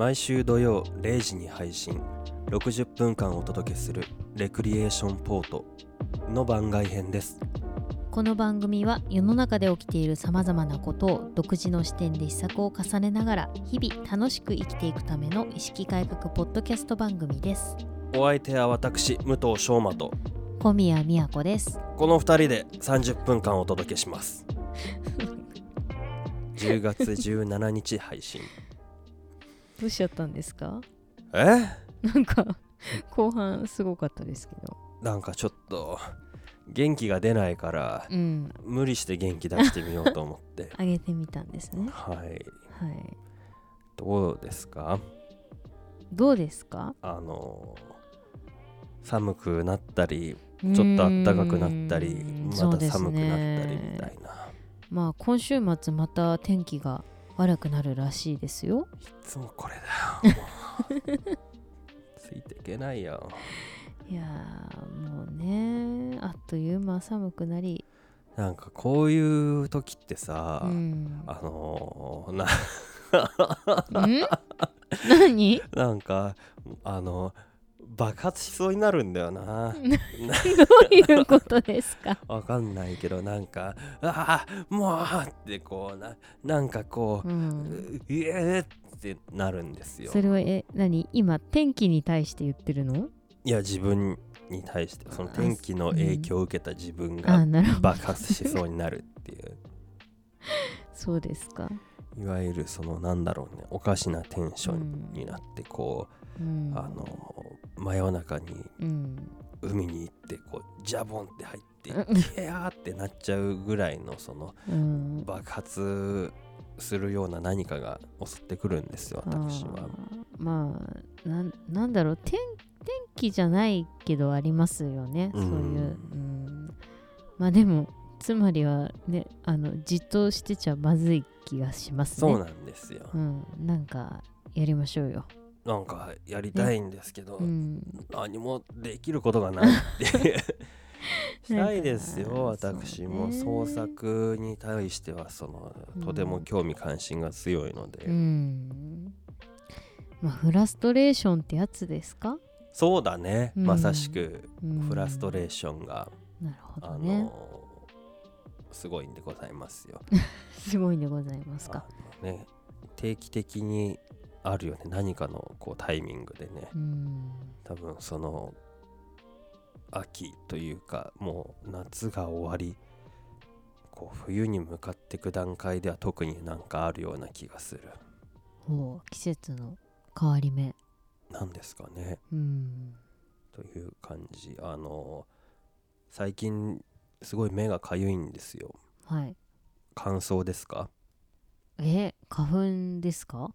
毎週土曜0時に配信60分間お届けするレクリエーションポートの番外編です。この番組は世の中で起きているさまざまなことを独自の視点で試作を重ねながら日々楽しく生きていくための意識改革ポッドキャスト番組です。お相手は私武藤翔馬と小宮宮子です。この2人で30分間お届けします。10月17日配信どうしちゃったんですか？え？なんか後半すごかったですけど。なんかちょっと元気が出ないからうん。無理して元気出してみようと思って。上げてみたんですね。はい。はい。どうですか？どうですか？あの寒くなったりちょっと暖かくなったりまた寒くなったりねみたいな、まあ今週末また天気が悪くなるらしいですよ。いつもこれだよ。ついていけないよ。いやーもうねあっという間寒くなり。なんかこういう時ってさ、うん。あのーなん？何？なんかあの爆発しそうになるんだよな。どういうことですか？わかんないけどなんかああもうってこうななんかこう、うん。うえーってなるんですよ。それはえ何？今天気に対して言ってるの？いや自分に対してその天気の影響を受けた自分あがなるほど。爆発しそうになるっていう。そうですか。いわゆるそのなんだろうねおかしなテンションになってこう、うん。あの真夜中にうん。海に行ってこうジャボンって入ってうんキャーってなっちゃうぐらいのそのうん。爆発するような何かが襲ってくるんですよ私は。まあなんなんだろう。天天気じゃないけどありますよね、うん。そういう、うん、まあでもつまりはねあのじっとしてちゃまずい気がしますね。そうなんですよ。うん、なんかやりましょうよ、なんかやりたいんですけど、うん、何もできることがないって したいですよ。私も創ね作に対してはそのうんとても興味関心が強いので、うん。まあフラストレーションってやつですか、そうだね、うん。まさしくうん。フラストレーションが、なるほあどね。のすごいんでございますよ。すごいんでございますか。ね定期的にあるよね。何かのこうタイミングでね。うん。多分その秋というかもう夏が終わりこう冬に向かっていく段階では特になんかあるような気がする。ほう季節の変わり目。なんですかね。うん。という感じ。あの最近すごい目がかゆいんですよ。はい。乾燥ですか？え花粉ですか？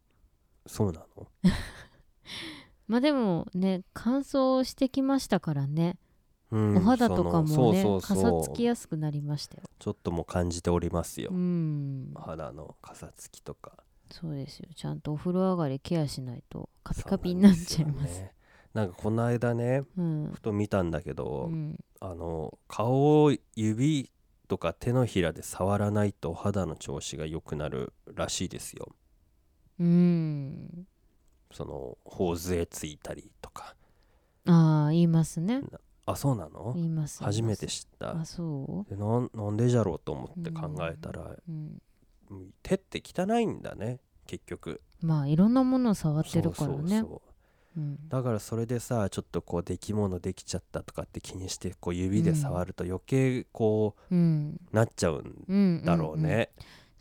そうなの？まあでもね乾燥してきましたからね、うんお肌とかもねそのそうそうそう。かさつきやすくなりましたよ。ちょっともう感じておりますよ、うん。肌のかさつきとか。そうですよ。ちゃんとお風呂上がりケアしないとカピカピになっちゃいます。ね。なんかこの間ねうん。ふと見たんだけど、うん。あの顔を指とか手のひらで触らないとお肌の調子が良くなるらしいですようん。その頬杖ついたりとか。ああ言いますね。あそうなの？言います初めて知った。あそでなんなんでじゃろうと思って考えたら、う、うん、うん。手って汚いんだね結局。まあいろんなものを触ってるからね。そうそうそう。うん。だからそれでさちょっとこう出来物できちゃったとかって気にしてこう指で触ると余計こうん。うなっちゃうんうんだろうね、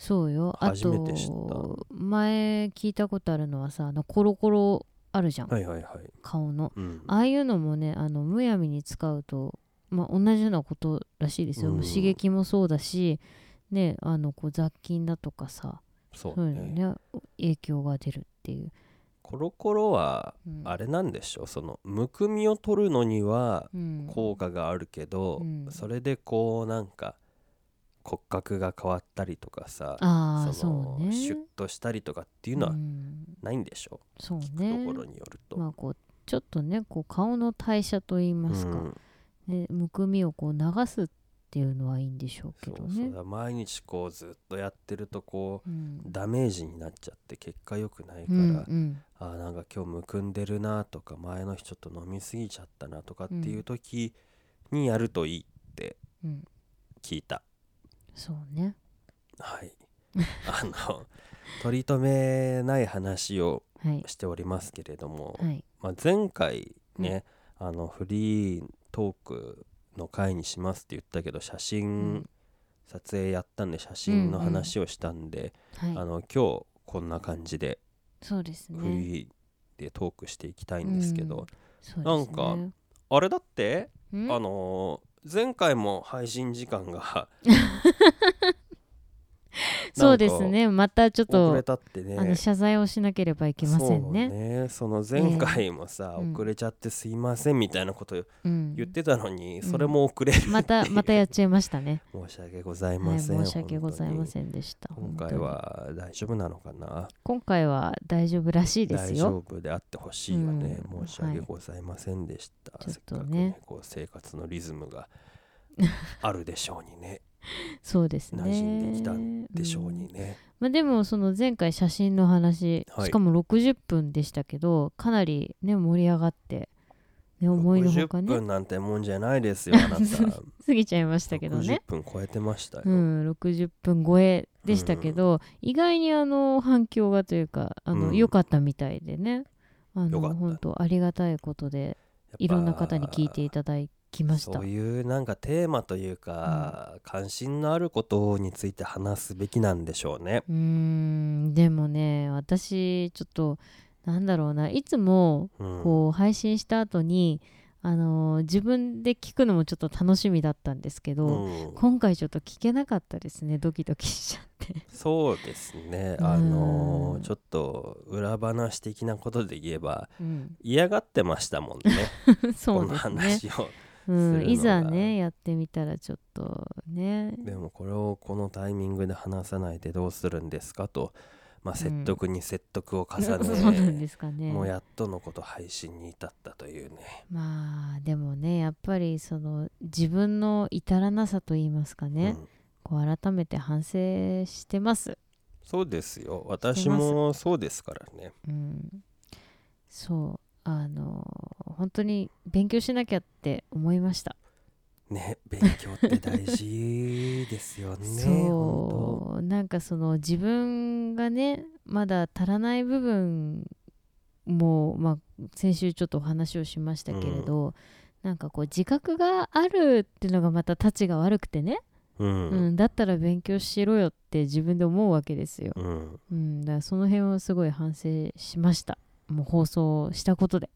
そうよ。あ初めて知った。と前聞いたことあるのはさあのコロコロあるじゃん、はいはいはい、顔の。うん、ああいうのもねあのむやみに使うと、まあ、同じようなことらしいですよ、うん。刺激もそうだしねあのこう雑菌だとかさそそうういうのねね影響が出るっていう、コロコロはうん。あれなんでしょう？そのむくみを取るのにはうん。効果があるけど、うん。それでこうなんか骨格が変わったりとかさそのそうね。シュッとしたりとかっていうのはん。ないんでしょ？そうう、聞ねくところによると。まあこうちょっとねこう顔の代謝といいますか、うん。ね、むくみをこう流すっっていうのはいいんでしょうけそうどね。そう毎日こうずっとやってるとこううん。ダメージになっちゃって結果良くないかうら、んうん。あーなんか今日むくんでるなとか前の日ちょっと飲みすぎちゃったなとかっていう時にやるといいってうん。聞いた、そうね。はい。あの取り留めない話をはい。しておりますけれども、はい。まあ、前回ね、あのフリートークの回にしますって言ったけど写真、うん。撮影やったんで写真の話をしたんで、はい。あの今日こんな感じでそうですフね。リーでトークしていきたいんですけど、うん。ね。なんかあれだってうん？あのー前回も配信時間が そうですね。またちょっと遅れたってね。あの謝罪をしなければいけませんね。ね。その前回もさ、ええ。うん。遅れちゃってすいませんみたいなことうん。言ってたのに、ん。それも遅れる。うまたまたやっちゃいましたね。申し訳ございはい、ません、申し訳ございまんせんでした。今回は大丈夫なのかな？今回は大丈夫らしいです大丈よ。夫であってほしいよね、うん。申し訳ございませんでした、はい。せっかくちょっとねねこう生活のリズムがあるでしょうにね そうですね。馴染んできたんでしょうにね、まあ、でもその前回写真の話、はい。しかも60分でしたけどかなりね盛り上がって、ね、思いのほか60ね分なんてもんじゃないですよあなた。過ぎちゃいましたけどね。60分超えてましたよ、うん、60分超えでしたけど、意外にあの反響がというかあの、うん。良かったみたいでね。あの本当ありがたいことでいろんな方に聞いていただきました。そういうなんかテーマというか、関心のあることについて話すべきなんでしょうね。うーん。でもね私ちょっとなんだろうな。いつもうん、こう配信した後に、あのー自分で聞くのもちょっと楽しみだったんですけど、うん。今回ちょっと聞けなかったですね。ドキドキしちゃって。そうですね、うん。あのーちょっと裏話的なことで言えばうん。嫌がってましたもんね。そうこのですね、話を。うん、いざねやってみたらちょっとね。でもこれをこのタイミングで話さないでどうするんですかと、まあ、説得に説得を重ね、そうなんですかね。もうやっとのこと配信に至ったというね。まあでもねやっぱりその自分の至らなさと言いますかね、うん。こう改めて反省してます。そうですよ。私もそうですからね。うん、そうあの本当に勉強しなきゃって思いました、ね勉強って大事ですよね。本そう。なんかその自分がねまだ足らない部分も、まあ、先週ちょっとお話をしましたけれど、なんかこう自覚があるっていうのがまたたちが悪くてね、当ううんんだったら勉強しろよって自分で思うわけですよ、うん。うん、だからその辺はすごい反省しましたもう放送したことで、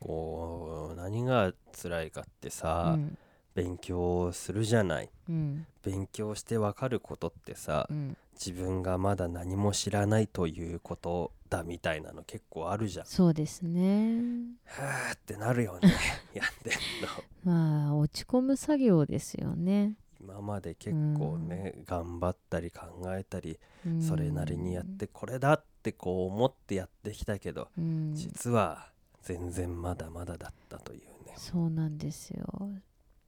こう何が辛いかってうさ、ん。勉強するじゃない。うん。勉強してわかることってさ、うん、自分がまだ何も知らないということだみたいなの結構あるじゃん。そうですね。はーってなるよね。やってんの。まあ落ち込む作業ですよね、今まで結構ね、頑張ったり考えたりうん。それなりにやってこれだってこう思ってやってきたけど、うん、実は全然まだまだだったというね。そうなんですよ。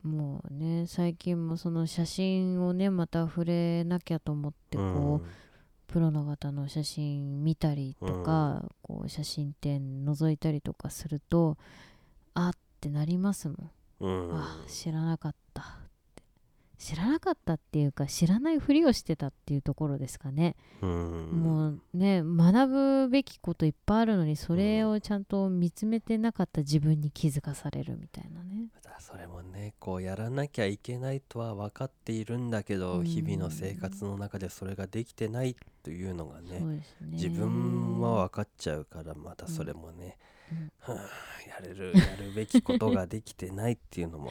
もうね最近もその写真をねまた触れなきゃと思ってこう、プロの方の写真見たりとか、こう写真展覗いたりとかするとあってなりますもん、うん、うんあ知らなかった知らなかったっていうか知らないふりをしてたっていうところですかね、うん。もうね学ぶべきこといっぱいあるのにそれをちゃんと見つめてなかった自分に気づかされるみたいなね。またそれもねこうやらなきゃいけないとは分かっているんだけど、うん。日々の生活の中でそれができてないというのがねね。自分は分かっちゃうからまたそれもね、うん。はあやれるやるべきことができてないっていうのも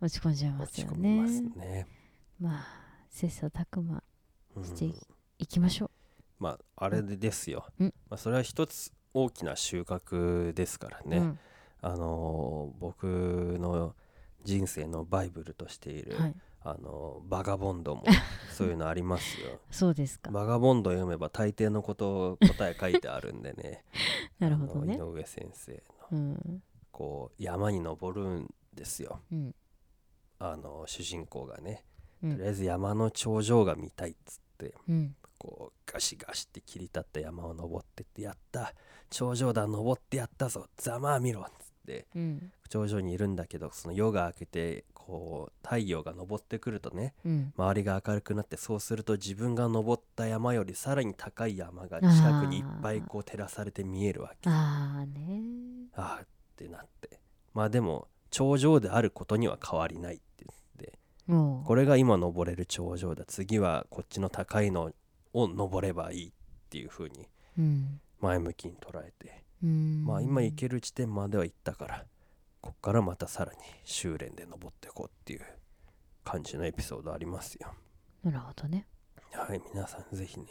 落ち込んじゃいますよね。ますね。まあ切磋琢磨うんしていいきましょまああれでですよ、うん。まあ、それは一つ大きな収穫ですからう、ね、うん。あのー僕の人生のバイブルとしている、はい、あのーバガボンドも そういうのありますよ。そうですか。バガボンド読めば大抵のこと答え書いてあるんでね。なるほどね。井上先生のうん。こう山に登るんですよ。うんあの主人公がねうん。とりあえず山の頂上が見たいっつってうん。こうガシガシって切り立った山を登ってってやった頂上だ登ってやったぞざまあ見ろっつってうん。頂上にいるんだけどその夜が明けてこう太陽が昇ってくるとねうん。周りが明るくなってそうすると自分が登った山よりさらに高い山が近くにいっぱいこう照らされて見えるわけ。ああねあーってなって。まあでも頂上であることには変わりないこれが今登れる頂上だ。次はこっちの高いのを登ればいいっていう風にうん。前向きに捉えて。うん。まあ今行ける地点までは行ったからこっからまたさらに修練で登っていこうっていう感じのエピソードありますよ。なるほどね。はい皆さんぜひね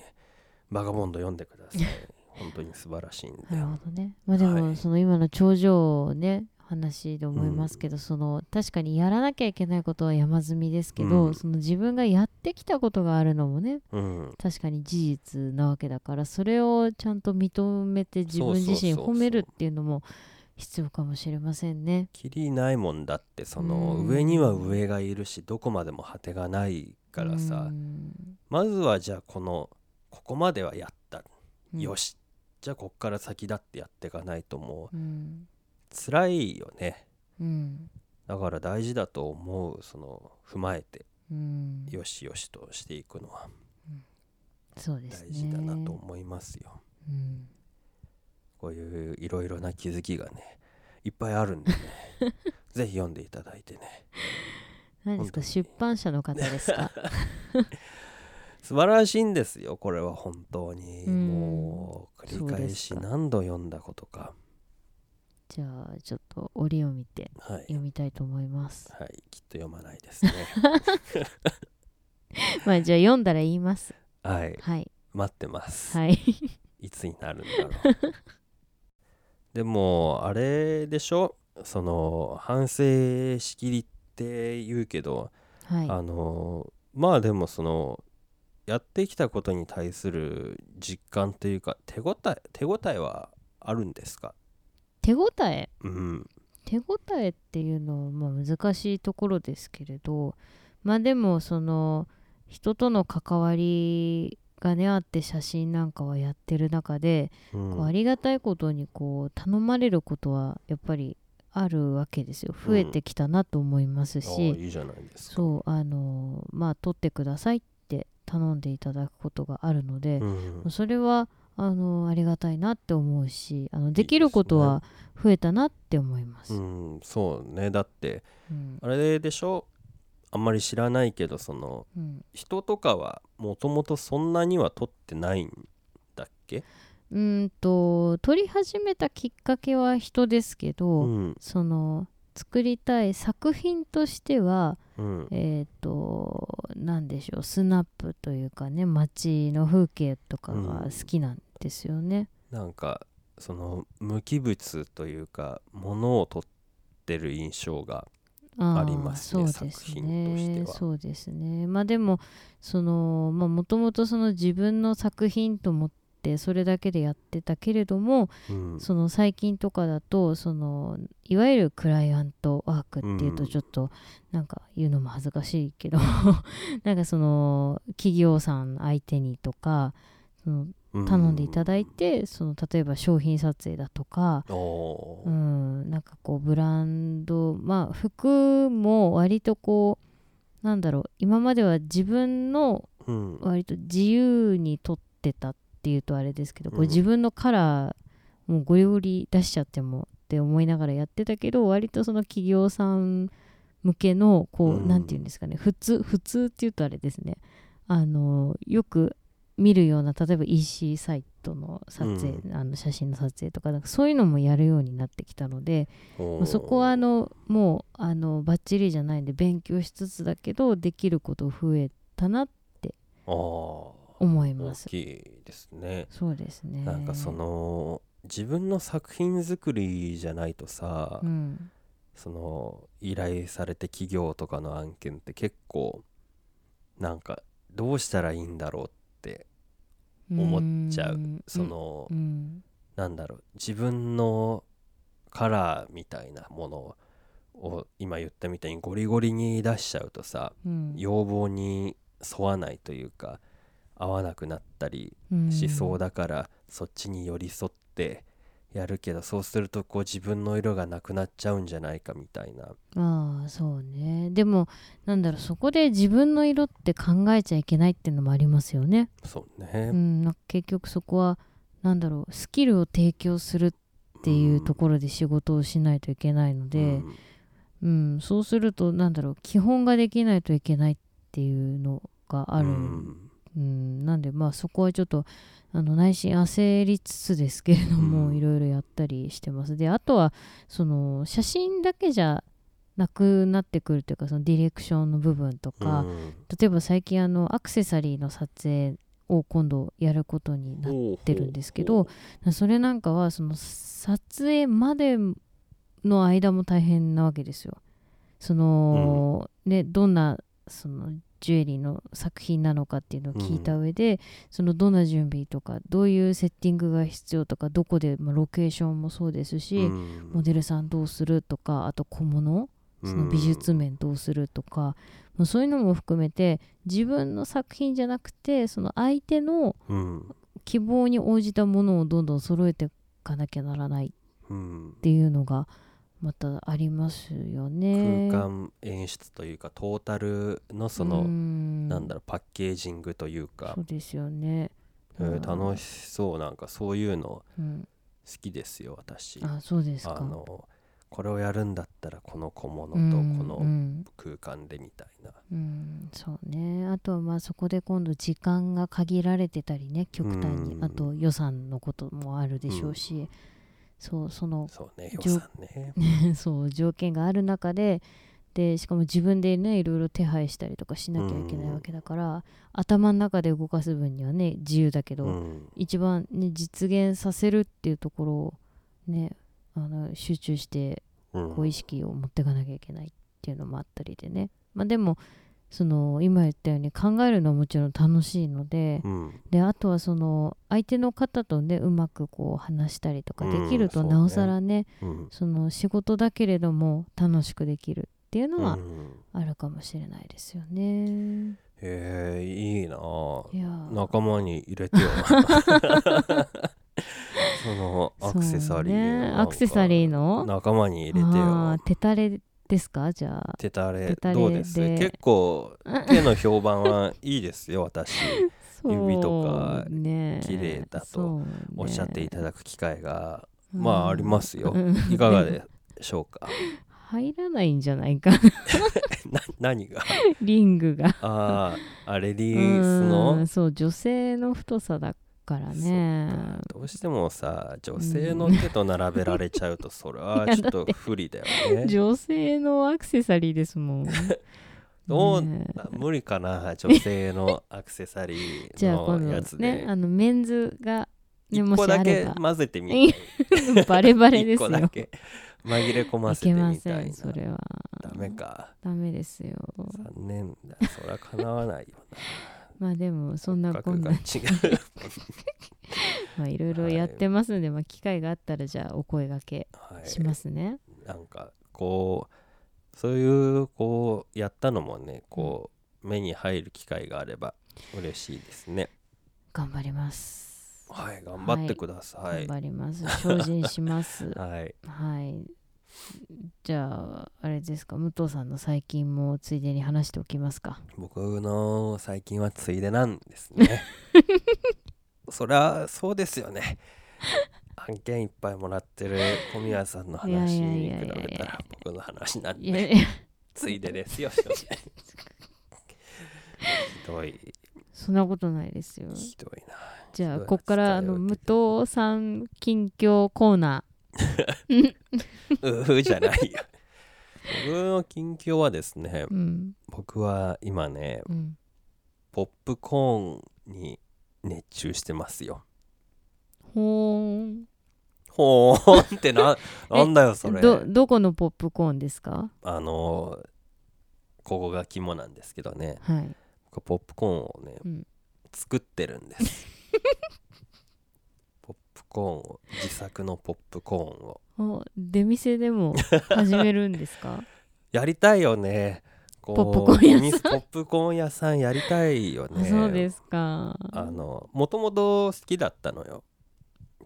バガボンド読んでください。本当に素晴らしいんで。なるほどね。まあでもはい。その今の頂上ね話で思いますけど、その確かにやらなきゃいけないことは山積みですけど、うん。その自分がやってきたことがあるのもねうん。確かに事実なわけだからそれをちゃんと認めて自分自身褒めるっていうのも必要かもしれませんね。きりないもんだってそのうん。上には上がいるしどこまでも果てがないからさ。うん。まずはじゃあこのここまではやった。うん。よし。じゃあこっから先だってやっていかないともううん辛いよね。うん。だから大事だと思うその踏まえてうん。よしよしとしていくのは。そうですね。大事だなと思いますよ。うん。こういういろいろな気づきがねいっぱいあるんでね。ぜひ読んでいただいてね。何ですか？出版社の方ですか？素晴らしいんですよこれは本当に。うん。もう繰り返し何度読んだことかじゃあちょっと折を見てはい、読みたいと思います。はい、きっと読まないですね。まあじゃあ読んだら言います。はい。はい。待ってます、はい。いつになるんだろう。でもあれでしょ？その反省しきりって言うけど、はい。あのまあでもそのやってきたことに対する実感というか手応え手応えはあるんですか？手応え。うん。手応えっていうのはまあ難しいところですけれどまあでもその人との関わりがねあって写真なんかはやってる中で、うん。こうありがたいことにこう頼まれることはやっぱりあるわけですよ。増えてきたなと思いますあし、あいいじゃないですか。そうあのまあ撮ってくださいって頼んでいただくことがあるので、うん。それはあのありがたいなって思うしあのいできることは増えたなって思います。うん、そうね。だってうん。あれでしょ？あんまり知らないけどそのうん。人とかはもともとそんなには撮ってないんだっけ？うーんと撮り始めたきっかけは人ですけど、うん。その作りたい作品としてはうん。えっ、と何でしょうスナップというかね街の風景とかが好きなんですよね。なんかその無機物というか物を撮ってる印象がありますねそうです作品としてねは。そうですね。まあでもそのまあもともとその自分の作品と思ってそれだけでやってたけれども、うん。その最近とかだとそのいわゆるクライアントワークっていうとうんちょっとなんか言うのも恥ずかしいけど なんかその企業さん相手にとかその頼んでいただいて、その例えば商品撮影だとか、うん、なんかこうブランドまあ服も割とこうなんだろう今までは自分のうん。割と自由に撮ってたっていうとあれですけど、こううん自分のカラーもうゴリゴリ出しちゃってもって思いながらやってたけど割とその企業さん向けのこう、うん。なんていうんですかね普通普通っていうとあれですね。あのよく見るような例えば EC サイトの撮影、あの写真の撮影とかなんかそういうのもやるようになってきたので、そこはあのもうあのバッチリじゃないんで勉強しつつだけどできること増えたなあー。思います。大きいですね。そうですね。なんかその自分の作品作りじゃないとさ、うん。その依頼されて企業とかの案件って結構なんかどうしたらいいんだろうって思っちゃう。うん。その、うん。なんだろう。自分のカラーみたいなものを今言ったみたいにゴリゴリに出しちゃうとさうん。要望に沿わないというか合わなくなったりしそうだから、そっちに寄り添ってやるけどそうするとこう自分の色がなくなっちゃうんじゃないかみたいな。ああそうね。でもなんだろうそこで自分の色って考えちゃいけないっていうのもありますよね、そうね。う、ん、結局そこはなんだろうスキルを提供するっていうところで仕事をしないといけないので、うんそうするとなんだろう基本ができないといけないっていうのがある、うんうん、なんでまあそこはちょっとあの内心焦りつつですけれども、うん。いろいろやったりしてます。であとはその写真だけじゃなくなってくるというかそのディレクションの部分とか、うん。例えば最近あのアクセサリーの撮影を今度やることになってるんですけどそれなんかはその撮影までの間も大変なわけですよ。その、ねどんなそのジュエリーの作品なのかっていうのを聞いた上で、そのどんな準備とかどういうセッティングが必要とかどこで、まあ、ロケーションもそうですし、うん。モデルさんどうするとかあと小物その美術面どうするとか、もうそういうのも含めて自分の作品じゃなくてその相手のうん。希望に応じたものをどんどん揃えていかなきゃならないっうんていうのがまたありますよね。空間演出というかトータルのその、うん。なんだろうパッケージングというか。そう、ですよね。えーうん。楽しそうなんかそういうの好うん、きですよ私。あそうですか。あのこれをやるんだったらこの小物とうんこのうん。空間でみたいな、うん、そうね。あとはまあそこで今度時間が限られてたりね極端に。うん。あと予算のこともあるでしょうし、そうそのそうねね。そう条件がある中ででしかも自分でねいろいろ手配したりとかしなきゃいけないわけだから、頭の中で動かす分にはね自由だけど、うん。一番、ね、実現させるっていうところをねあの集中してうん。こう意識を持っていかなきゃいけないっていうのもあったりでね、まあ、でもその今言ったように考えるのはもちろん楽しいので,、うん。であとはその相手の方とねうまくこう話したりとかできるとうんなおさらね,、うん。その仕事だけれども楽しくできるっていうのはうん。あるかもしれないですよね。へえいいな。仲間に入れてよ。そのアクセサリーね。アクセサリーの？仲間に入れてあよー手たれですか？じゃあ手たれどうです？で結構手の評判はいいですよ私。指とか綺麗だとおっしゃっていただく機会がうん。まあありますよ。うん。いかがでしょうか？入らないんじゃないかな。何が？リングが。あああレディースうのん。そう女性の太さだからね。どうしてもさ女性の手と並べられちゃうとそれは ちょっと不利だよね。女性のアクセサリーですもん。どうね無理かな女性のアクセサリーのやつ 度ねであのメンズがね一もし個だけ混ぜてみバレバレ一ですよ。個だけ紛れ込まいせてみたいな。んそれは。ダメか。ダメですよ。残念だ。そりゃかなわないよまあでもそんななこんな まあいろいろやってますんで、まあ機会があったらじゃあお声がけはい。しますね、なんかこうそういうこうやったのもねこう目に入る機会があれば嬉しいですね。頑張ります。はい頑張ってください頑張ります。精進します。はい。はいじゃああれですか武藤さんの最近もついでに話しておきますか。僕の最近はついでなんですね。そりゃそうですよね。案件いっぱいもらってる小宮さんの話に比べたら僕の話なんでいやいや。ついでですよひどい。そんなことないですよ。ひどいな。じゃあこっからあの武藤さん近況コーナうーじゃないよ。僕の近況はですねーうん僕は今ねうんポップコーンに熱中してますよ。ほーん。ほーんってな なんだよそれ。どどこのポップコーンですか？あのここが肝なんですけどね。はい、僕ポップコーンをねうん、作ってるんです コーンを自作のポップコーンを。お出店でも始めるんですか？やりたいよね。ポップコーン屋さん？ポップコーン屋さんやりたいよあねそうですか。あのもともと好きだったのよ。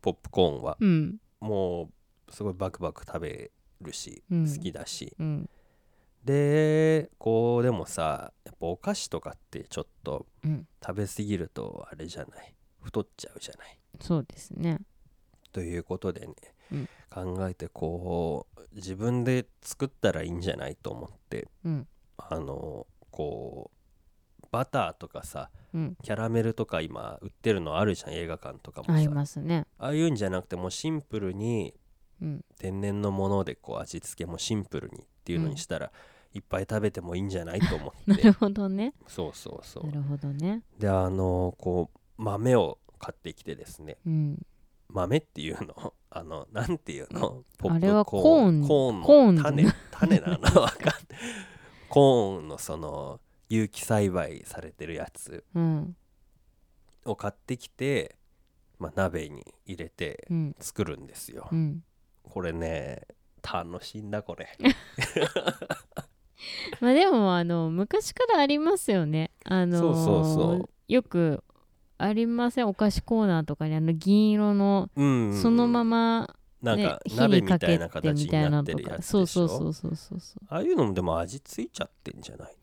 ポップコーンは。うん。もうすごいバクバク食べるし、うん。好きだし。うん。でこうでもさやっぱお菓子とかってちょっとうん。食べ過ぎるとあれじゃない？太っちゃうじゃない？そうですねということでね、うん。考えてこう自分で作ったらいいんじゃないと思ってうん。あのこうバターとかさうん。キャラメルとか今売ってるのあるじゃん映画館とかもありさますね。ああいうんじゃなくてもうシンプルにうん。天然のものでこう味付けもシンプルにっていうのにしたら、いっぱい食べてもいいんじゃないと思って。なるほどね。そうそうそなうるほどね。であのこう豆を買ってきてですね。うん豆っていうの あのなんていうの？ポップあれはココーン。コーンコーン。の種種なの？わかんない。コーンのその有機栽培されてるやつうん。を買ってきて、まあ、鍋に入れてうん。作るんですよ、うん。これね楽しいんだこれ。まあでもあの昔からありますよね。あのーそうそうそう。よくありません。お菓子コーナーとかにあの銀色のうんそのまま、ねなんか火鍋にかけみたいな形になたいなのとってるやつそうそうそうそうそうそう。ああいうのもでも味ついちゃってんじゃない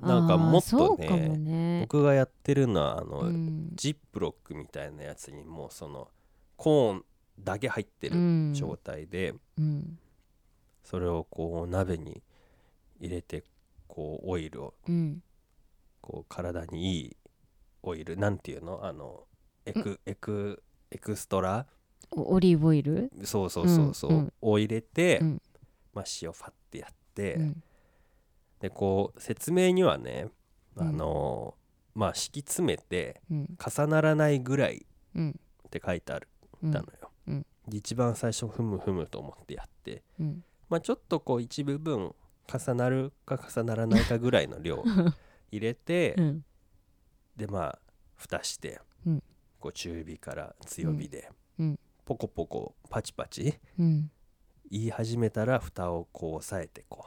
の？なんかもっとねね。僕がやってるのはあの、うん。ジップロックみたいなやつにもうそのコーンだけ入ってるうん。状態で、うん。それをこう鍋に入れてこうオイルをうん。こう体にいいオイルなんていうの？あのエクエクエクストラ？おオリーブオイル？そうそうそうそう、うんうん。を入れて、うん。まあ、塩ファってやって、うん。でこう説明にはねあうん。のまあ敷き詰めてうん。重ならないぐらいうん。って書いてあるうん。たのよ、一番最初ふむふむと思ってやってうん。まあちょっとこう一部分重なるか重ならないかぐらいの量 入れて、うんでまあ蓋して、うん。こう中火から強火で、うん。ポコポコパチパチうん。言い始めたら蓋をこう押さえてこ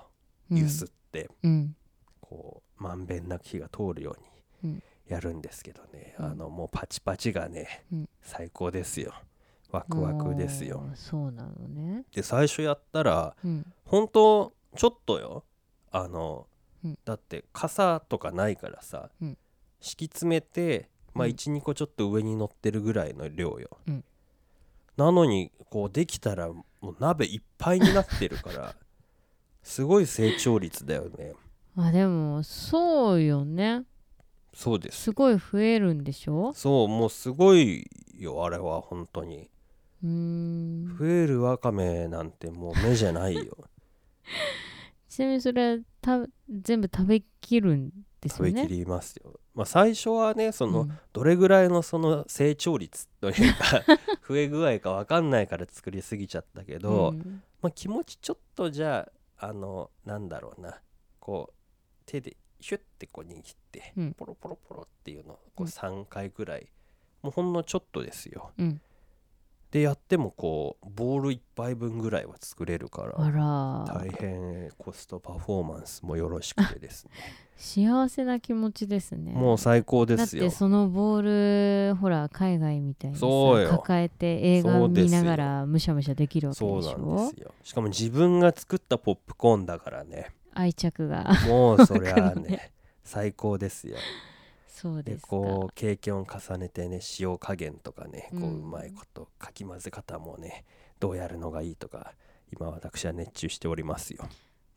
ううん。揺すって、うん。こうまんべんなく火が通るようにうん。やるんですけどね、うん。あのもうパチパチがね、うん。最高ですよ。ワクワクですよ。そうなのね。で最初やったらうん。本当ちょっとよ。あの、うん。だって傘とかないからさ、うん敷き詰めてまあうん。12個ちょっと上に乗ってるぐらいの量よ、うん。なのにこうできたらもう鍋いっぱいになってるから すごい成長率だよね。あでもそうよね。そうです。すごい増えるんでしょ？そうもうすごいよあれは本当に。うーん。増えるわかめなんてもう目じゃないよ。ちなみにそれはた全部食べきるん？食べきりますよ、まあ最初はねその、うん。どれぐらいのその成長率というか 増え具合か分かんないから作りすぎちゃったけど、うん。まあ、気持ちちょっとじゃああのなんだろうな。こう手でヒュッてこう握って、うん。ポロポロポロっていうのをこううん。3回ぐらい、もうほんのちょっとですよ。うんでやってもこうボール1杯分ぐらいは作れるからあら。大変コストパフォーマンスもよろしくてですね。幸せな気持ちですね。もう最高ですよ。だってそのボールほら海外みたいにさそうよ。抱えて映画そうですよ。見ながらむしゃむしゃできるわけそうでしょ？なんですよ。しかも自分が作ったポップコーンだからね。愛着が。もうそりゃね 最高ですよ。でそうですか。こう経験を重ねてね塩加減とかねこううんうまいことかき混ぜ方もねどうやるのがいいとか今私は熱中しておりますよ。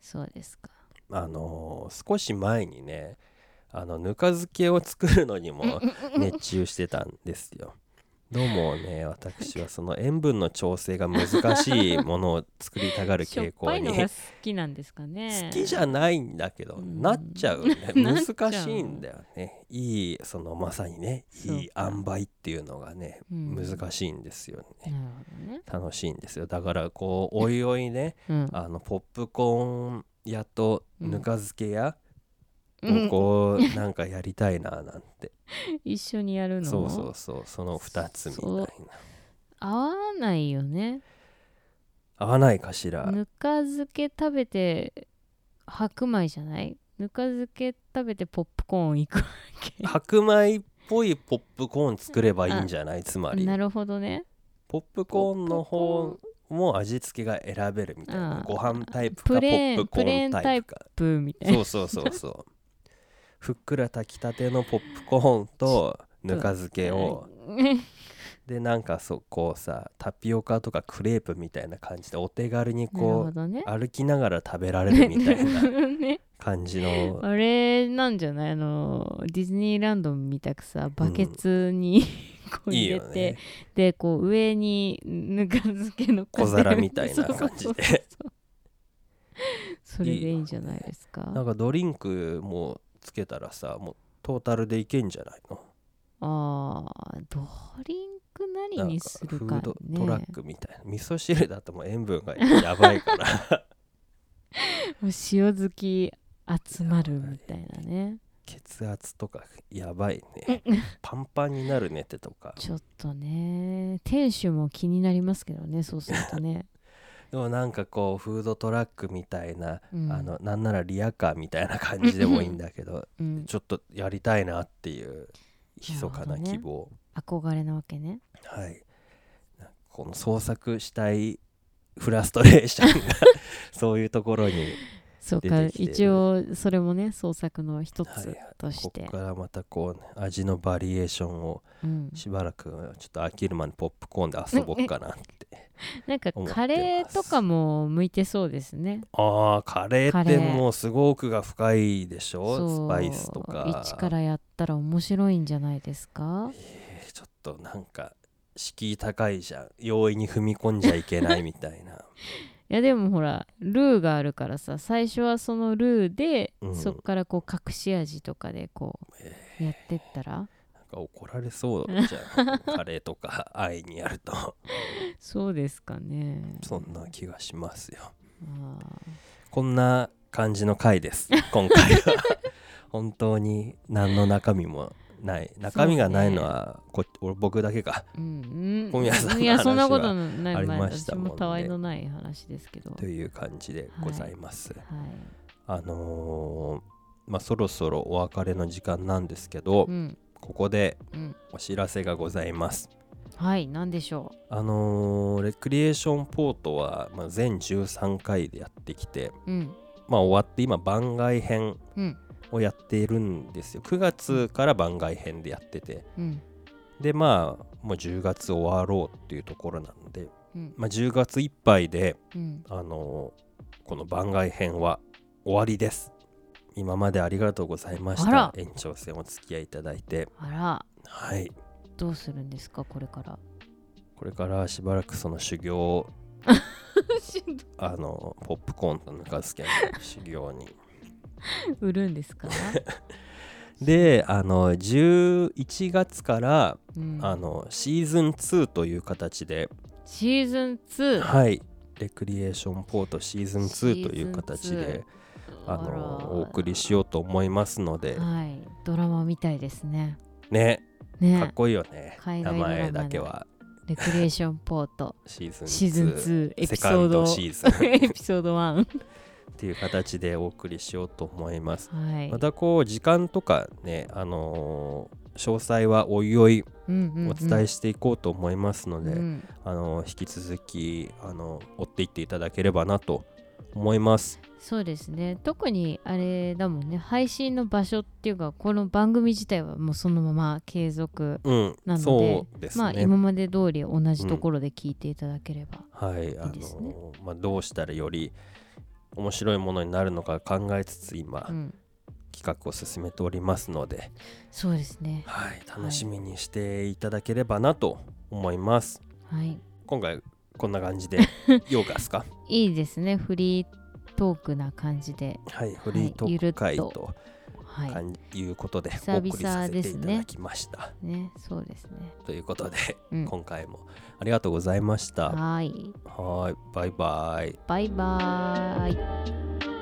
そうですか。あのー少し前にねあのぬか漬けを作るのにも熱中してたんですよどうもね私はその塩分の調整が難しいものを作りたがる傾向に。ぱいのが好きなんですかね。好きじゃないんだけど、うん。なっちゃうね。難しいんだよね。いいそのまさにねいい塩梅っていうのがね、うん。難しいんですよね。ね。楽しいんですよ。だからこうおいおいねうん。あのポップコーン屋とぬか漬け屋こうなんかやりたいな なんて、一緒にやるの？そうそうそう。その2つみたいな。合わないよね。合わないかしら。ぬか漬け食べて白米じゃない？ぬか漬け食べてポップコーンいくわけ。白米っぽいポップコーン作ればいいんじゃない？つまり。なるほどね。ポップコーンの方も味付けが選べるみたいな。ご飯タイプかポップコーンタイプか。プーみたいな。そうそうそうそうふっくら炊きたてのポップコーンとぬか漬けを。でなんかそうこうさタピオカとかクレープみたいな感じでお手軽にこほどね。う歩きながら食べられるみたいな ね。感じの。あれなんじゃない？あのディズニーランドみたくさバケツに、こういい入れてよね。でこう上にぬか漬けの小皿みたいな感じで。それでいいんじゃないですか？なんかドリンクもつけたらさもうトータルでいけんじゃないの？あードリンク何にするかフードねトラックみたいな。味噌汁だともう塩分がやばいから。もう塩好き集まるみたいなね。血圧とかやばいね。パンパンになるねってとか。ちょっとね店主も気になりますけどねそうするとね、でもなんかこうフードトラックみたいな、うん。あのなんならリアカーみたいな感じでもいいんだけどうん、ちょっとやりたいなっていう密かな希望、憧れなわけね。はい。この創作したいフラストレーションが そういうところにそうか。出てきて。る一応それもね創作の一つはい。はいとして、ここからまたこう、ね、味のバリエーションをうん、しばらくちょっと飽きるまでポップコーンで遊ぼっかなってなんかカレーとかも向いてそうですね。あーカレーってもうすご奥が深いでしょ？スパイスとか。一からやったら面白いんじゃないですか？えーちょっとなんか敷居高いじゃん。容易に踏み込んじゃいけないみたいな。いやでもほらルーがあるからさ最初はそのルーで、うん。そっからこう隠し味とかでこうやってったら？か怒られそうじゃんカレーとか 愛にやると。そうですかね。そんな気がしますよ。あこんな感じの回です今回は。本当に何の中身もない。中身がないのはこ俺僕だけか。ーうん。小宮さんのいやそんなこと話ないありましたもんたわいのない話ですけど。という感じでございます、はい。あのーまあそろそろお別れの時間なんですけど、うんここでうん。お知らせがございます。はい何でしょあのーレクリエーションポートは、まあ、全13回でやってきてううん。まあ終わって今番外編うん。をやっているんですよ。9月から番外編でやってて。うん。でまあもう10月終わろうっていうところなので、うん。まあ、10月いっぱいでうん。あのーこの番外編は終わりです今までありがとうございました。延長戦お付き合いいただいて。あら。はい。どうするんですかこれから？これからしばらくその修行を あのポップコーンとぬか漬けの修行に。売るんですか、であの11月から、うん、あのシーズン2という形で。シーズン2はい。レクリエーションポートシーズン2シーズンという形であのお送りしようと思いますので。はい。ドラマみたいですね。ね。かっねこいいよね。名前だけは。レクリエーションポート。シーズン2シーズン2エピソード。ドシーズン。エピソード1っていう形でお送りしようと思います。はい、またこう時間とかねあのー詳細はおいおいお伝えしていこうと思いますので、うん。あの引き続きあの追っていっていただければなと思います。そうですね。特にあれだもんね。配信の場所っていうかこの番組自体はもうそのまま継続うんなのでそうですね。まあ今まで通り同じところで聞いていただければ、はいあのまあ、どうしたらより面白いものになるのか考えつつ今、うん。企画を進めておりますので、そうですね。はい、楽しみにしていただければなと思います。はい。今回こんな感じで ようかすか？いいですね。フリートークな感じではいフリートーク会とはいいうことで久々お送りさせてですねいただきました。ねそうですねということで、うん今回もありがとうございました。はいはいバイバイ。バイバーイ